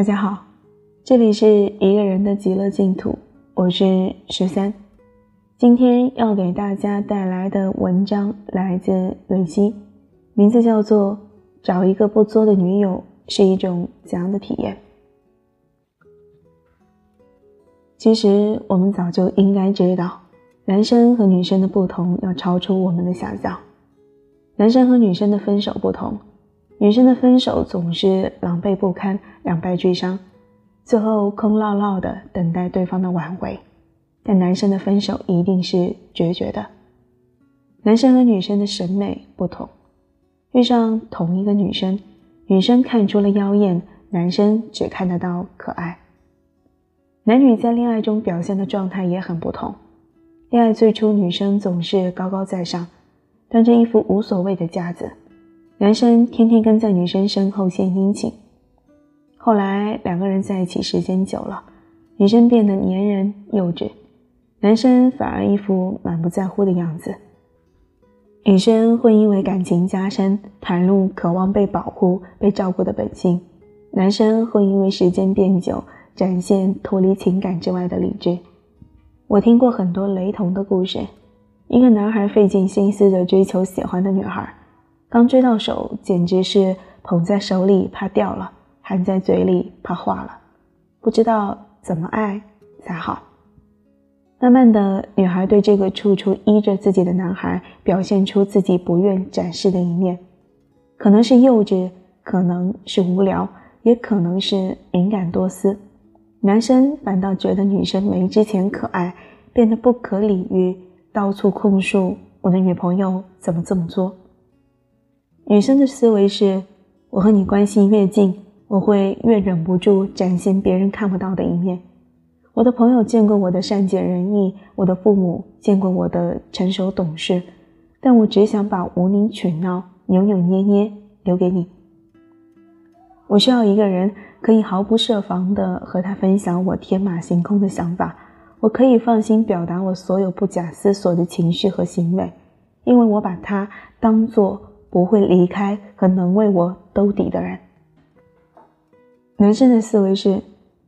大家好，这里是一个人的极乐净土，我是十三。今天要给大家带来的文章来自蕊希，名字叫做《找一个不作的女友是一种怎样的体验》。其实我们早就应该知道，男生和女生的不同要超出我们的想象。男生和女生的分手不同。女生的分手总是狼狈不堪、两败俱伤，最后空落落的等待对方的挽回；但男生的分手一定是决绝的。男生和女生的审美不同，遇上同一个女生，女生看出了妖艳，男生只看得到可爱。男女在恋爱中表现的状态也很不同。恋爱最初，女生总是高高在上，端着一副无所谓的架子。男生天天跟在女生身后献殷勤，后来两个人在一起时间久了，女生变得粘人幼稚，男生反而一副满不在乎的样子。女生会因为感情加深，袒露渴望被保护、被照顾的本性；男生会因为时间变久，展现脱离情感之外的理智。我听过很多雷同的故事：一个男孩费尽心思的追求喜欢的女孩。刚追到手，简直是捧在手里怕掉了，含在嘴里怕化了，不知道怎么爱才好。慢慢的，女孩对这个处处依着自己的男孩，表现出自己不愿展示的一面，可能是幼稚，可能是无聊，也可能是敏感多思。男生反倒觉得女生没之前可爱，变得不可理喻，到处控诉我的女朋友怎么这么作。女生的思维是：我和你关系越近，我会越忍不住展现别人看不到的一面。我的朋友见过我的善解人意，我的父母见过我的成熟懂事，但我只想把无理取闹、扭扭捏捏留给你。我需要一个人可以毫不设防地和他分享我天马行空的想法，我可以放心表达我所有不假思索的情绪和行为，因为我把他当做。不会离开和能为我兜底的人。男生的思维是：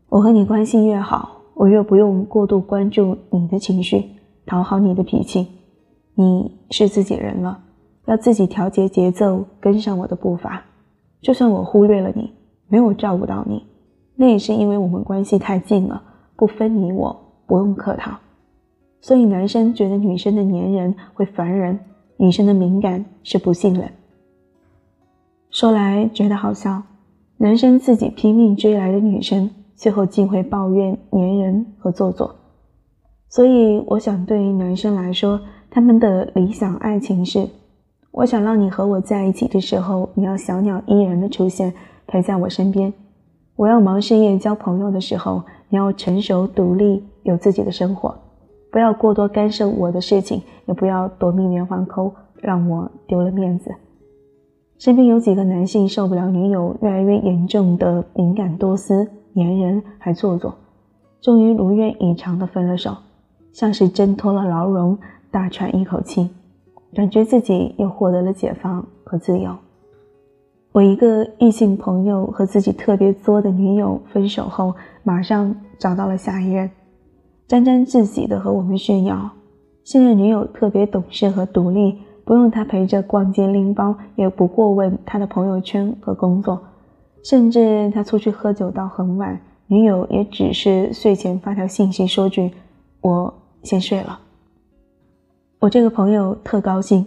我和你关系越好，我越不用过度关注你的情绪，讨好你的脾气。你是自己人了，要自己调节节奏，跟上我的步伐。就算我忽略了你，没有照顾到你，那也是因为我们关系太近了，不分你我，不用客套。所以男生觉得女生的粘人会烦人。女生的敏感是不信任。说来觉得好笑，男生自己拼命追来的女生，最后竟会抱怨粘人和做作。所以我想，对于男生来说，他们的理想爱情是：我想让你和我在一起的时候，你要小鸟依人的出现，陪在我身边；我要忙事业交朋友的时候，你要成熟独立，有自己的生活。不要过多干涉我的事情，也不要夺命连环扣，让我丢了面子。身边有几个男性受不了女友越来越严重的敏感多思、粘人还做作，终于如愿以偿的分了手，像是挣脱了牢笼，大喘一口气，感觉自己又获得了解放和自由。我一个异性朋友和自己特别作的女友分手后，马上找到了下一任。沾沾自喜的和我们炫耀，现任女友特别懂事和独立，不用他陪着逛街拎包，也不过问他的朋友圈和工作，甚至他出去喝酒到很晚，女友也只是睡前发条信息说句“我先睡了”。我这个朋友特高兴，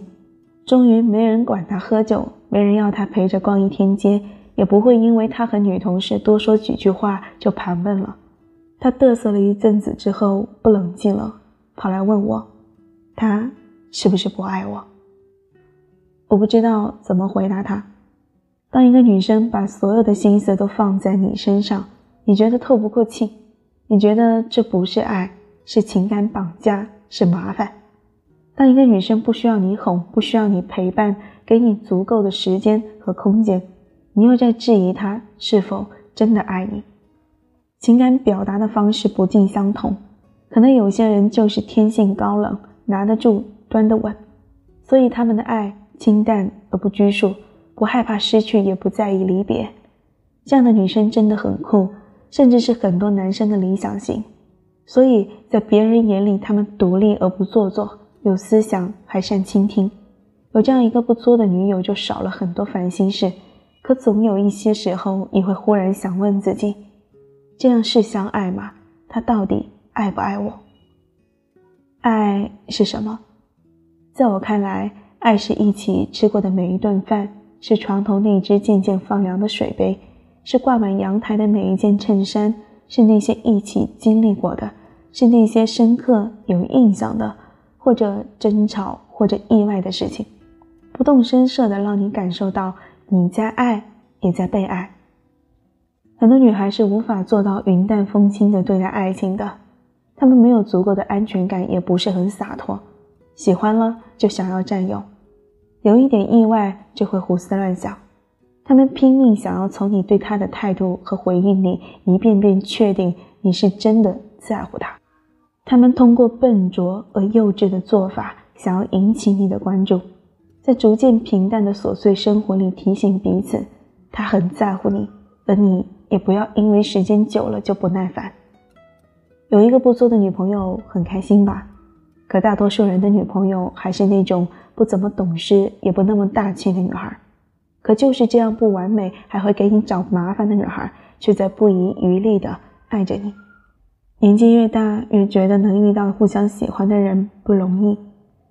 终于没人管他喝酒，没人要他陪着逛一天街，也不会因为他和女同事多说几句话就盘问了。他嘚瑟了一阵子之后不冷静了，跑来问我，他是不是不爱我？我不知道怎么回答他。当一个女生把所有的心思都放在你身上，你觉得透不过气，你觉得这不是爱，是情感绑架，是麻烦。当一个女生不需要你哄，不需要你陪伴，给你足够的时间和空间，你又在质疑她是否真的爱你。情感表达的方式不尽相同，可能有些人就是天性高冷，拿得住，端得稳，所以他们的爱清淡而不拘束，不害怕失去，也不在意离别。这样的女生真的很酷，甚至是很多男生的理想型。所以在别人眼里，她们独立而不做作，有思想还善倾听。有这样一个不作的女友，就少了很多烦心事。可总有一些时候，你会忽然想问自己：这样是相爱吗？他到底爱不爱我？爱是什么？在我看来，爱是一起吃过的每一顿饭，是床头那只渐渐放凉的水杯，是挂满阳台的每一件衬衫，是那些一起经历过的，是那些深刻有印象的，或者争吵，或者意外的事情。不动声色的让你感受到你在爱，也在被爱。很多女孩是无法做到云淡风轻的对待爱情的，她们没有足够的安全感，也不是很洒脱，喜欢了就想要占有，有一点意外就会胡思乱想。她们拼命想要从你对她的态度和回应里一遍遍确定你是真的在乎她。她们通过笨拙而幼稚的做法，想要引起你的关注。在逐渐平淡的琐碎生活里提醒彼此，他很在乎你，而你也不要因为时间久了就不耐烦。有一个不错的女朋友很开心吧？可大多数人的女朋友还是那种不怎么懂事，也不那么大气的女孩。可就是这样不完美，还会给你找麻烦的女孩，却在不遗余力的爱着你。年纪越大，越觉得能遇到互相喜欢的人不容易，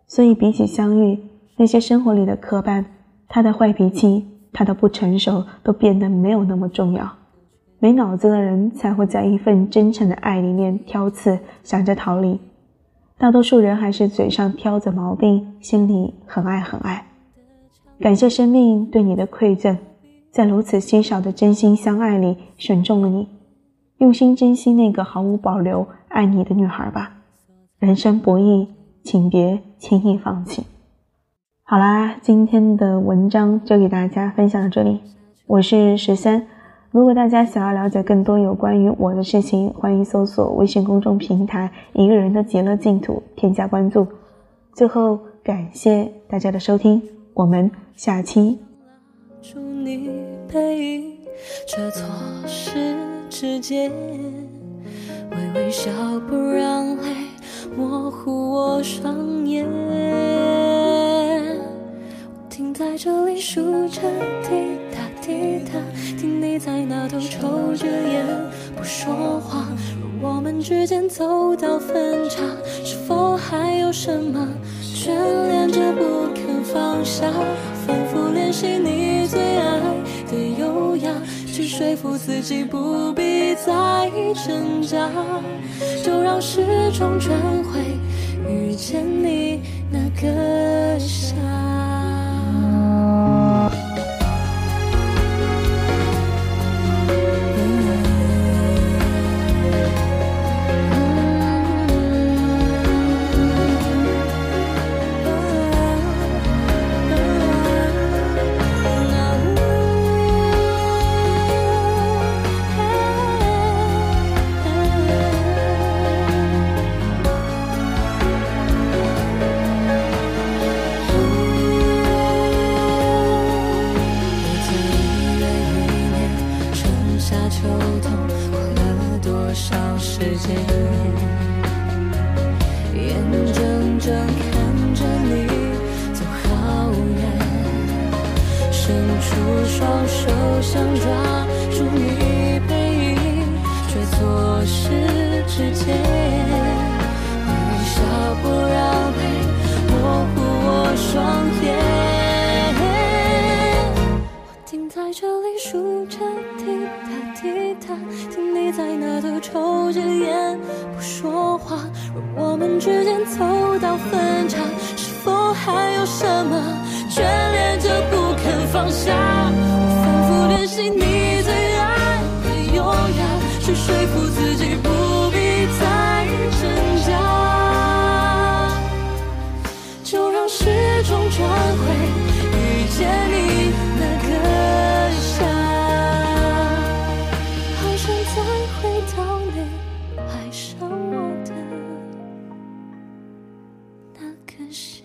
所以比起相遇。那些生活里的磕绊，他的坏脾气，他的不成熟，都变得没有那么重要。没脑子的人才会在一份真诚的爱里面挑刺，想着逃离。大多数人还是嘴上挑着毛病，心里很爱很爱。感谢生命对你的馈赠，在如此稀少的真心相爱里选中了你，用心珍惜那个毫无保留爱你的女孩吧。人生不易，请别轻易放弃。好啦，今天的文章就给大家分享到这里。我是十三，如果大家想要了解更多有关于我的事情，欢迎搜索微信公众平台“一个人的极乐净土”，添加关注。最后，感谢大家的收听，我们下期。却错失指尖，微微笑不让泪模糊我双之间走到分岔，是否还有什么眷恋着不肯放下？反复练习你最爱的优雅，去说服自己不必再挣扎，就让时钟转回遇见你那个夏。出双手想抓住你背影，却错失指尖。微笑不让泪模糊我双眼。我停在这里数着滴答滴答，听你在那头抽着烟不说话。若我们之间走到分岔，是否还有什么眷恋着不放下？我反复练习你最爱的优雅，去说服自己不必再挣扎，就让时钟转回遇见你那个夏，好想再回到你爱上我的那个夏。